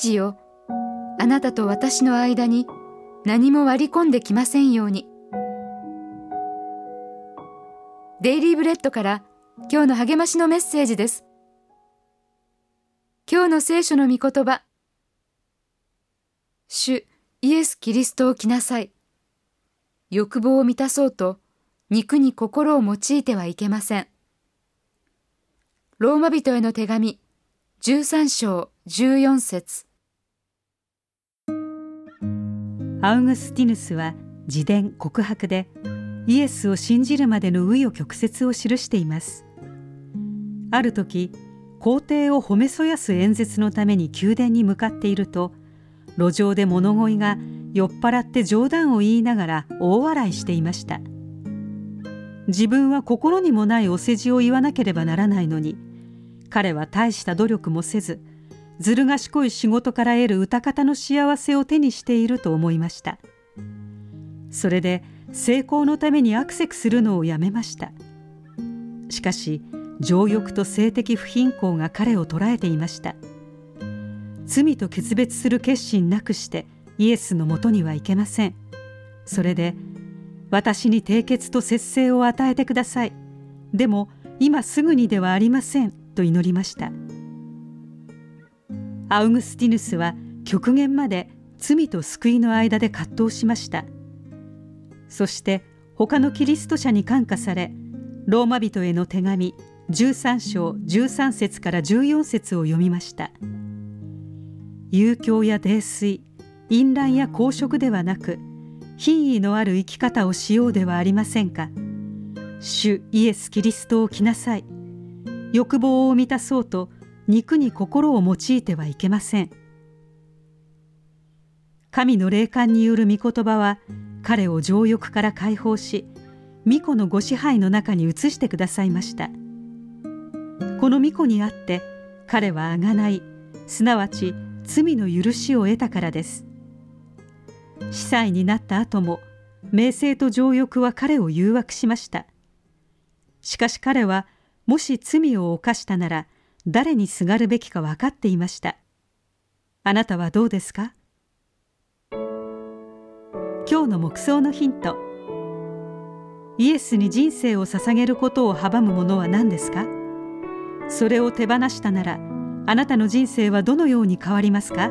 父よ。あなたと私の間に何も割り込んできませんように。デイリーブレッドから今日の励ましのメッセージです。今日の聖書の御言葉。主イエス・キリストを来なさい。欲望を満たそうと肉に心を用いてはいけません。ローマ人への手紙13章14節。アウグスティヌスは自伝告白でイエスを信じるまでの紆余曲折を記しています。ある時皇帝を褒めそやす演説のために宮殿に向かっていると路上で物乞いが酔っ払って冗談を言いながら大笑いしていました。自分は心にもないお世辞を言わなければならないのに彼は大した努力もせずずる賢い仕事から得る歌方の幸せを手にしていると思いました。それで成功のためにアクセクするのをやめました。しかし情欲と性的不貧困が彼を捉えていました。罪と決別する決心なくしてイエスのもとには行けません。それで私に締結と節制を与えてください。でも今すぐにではありませんと祈りました。アウグスティヌスは極限まで罪と救いの間で葛藤しました。そして他のキリスト者に感化されローマ人への手紙13章13節から14節を読みました。遊興や泥酔淫乱や公職ではなく品位のある生き方をしようではありませんか。主イエス・キリストを着なさい。欲望を満たそうと肉に心を用いてはいけません。神の霊感による御言葉は彼を情欲から解放し巫女のご支配の中に移してくださいました。この巫女にあって彼は贖いすなわち罪の許しを得たからです。司祭になった後も名声と情欲は彼を誘惑しました。しかし彼はもし罪を犯したなら誰にすがるべきか分かっていました。あなたはどうですか？今日の目想のヒント。イエスに人生を捧げることを阻むものは何ですか？それを手放したならあなたの人生はどのように変わりますか？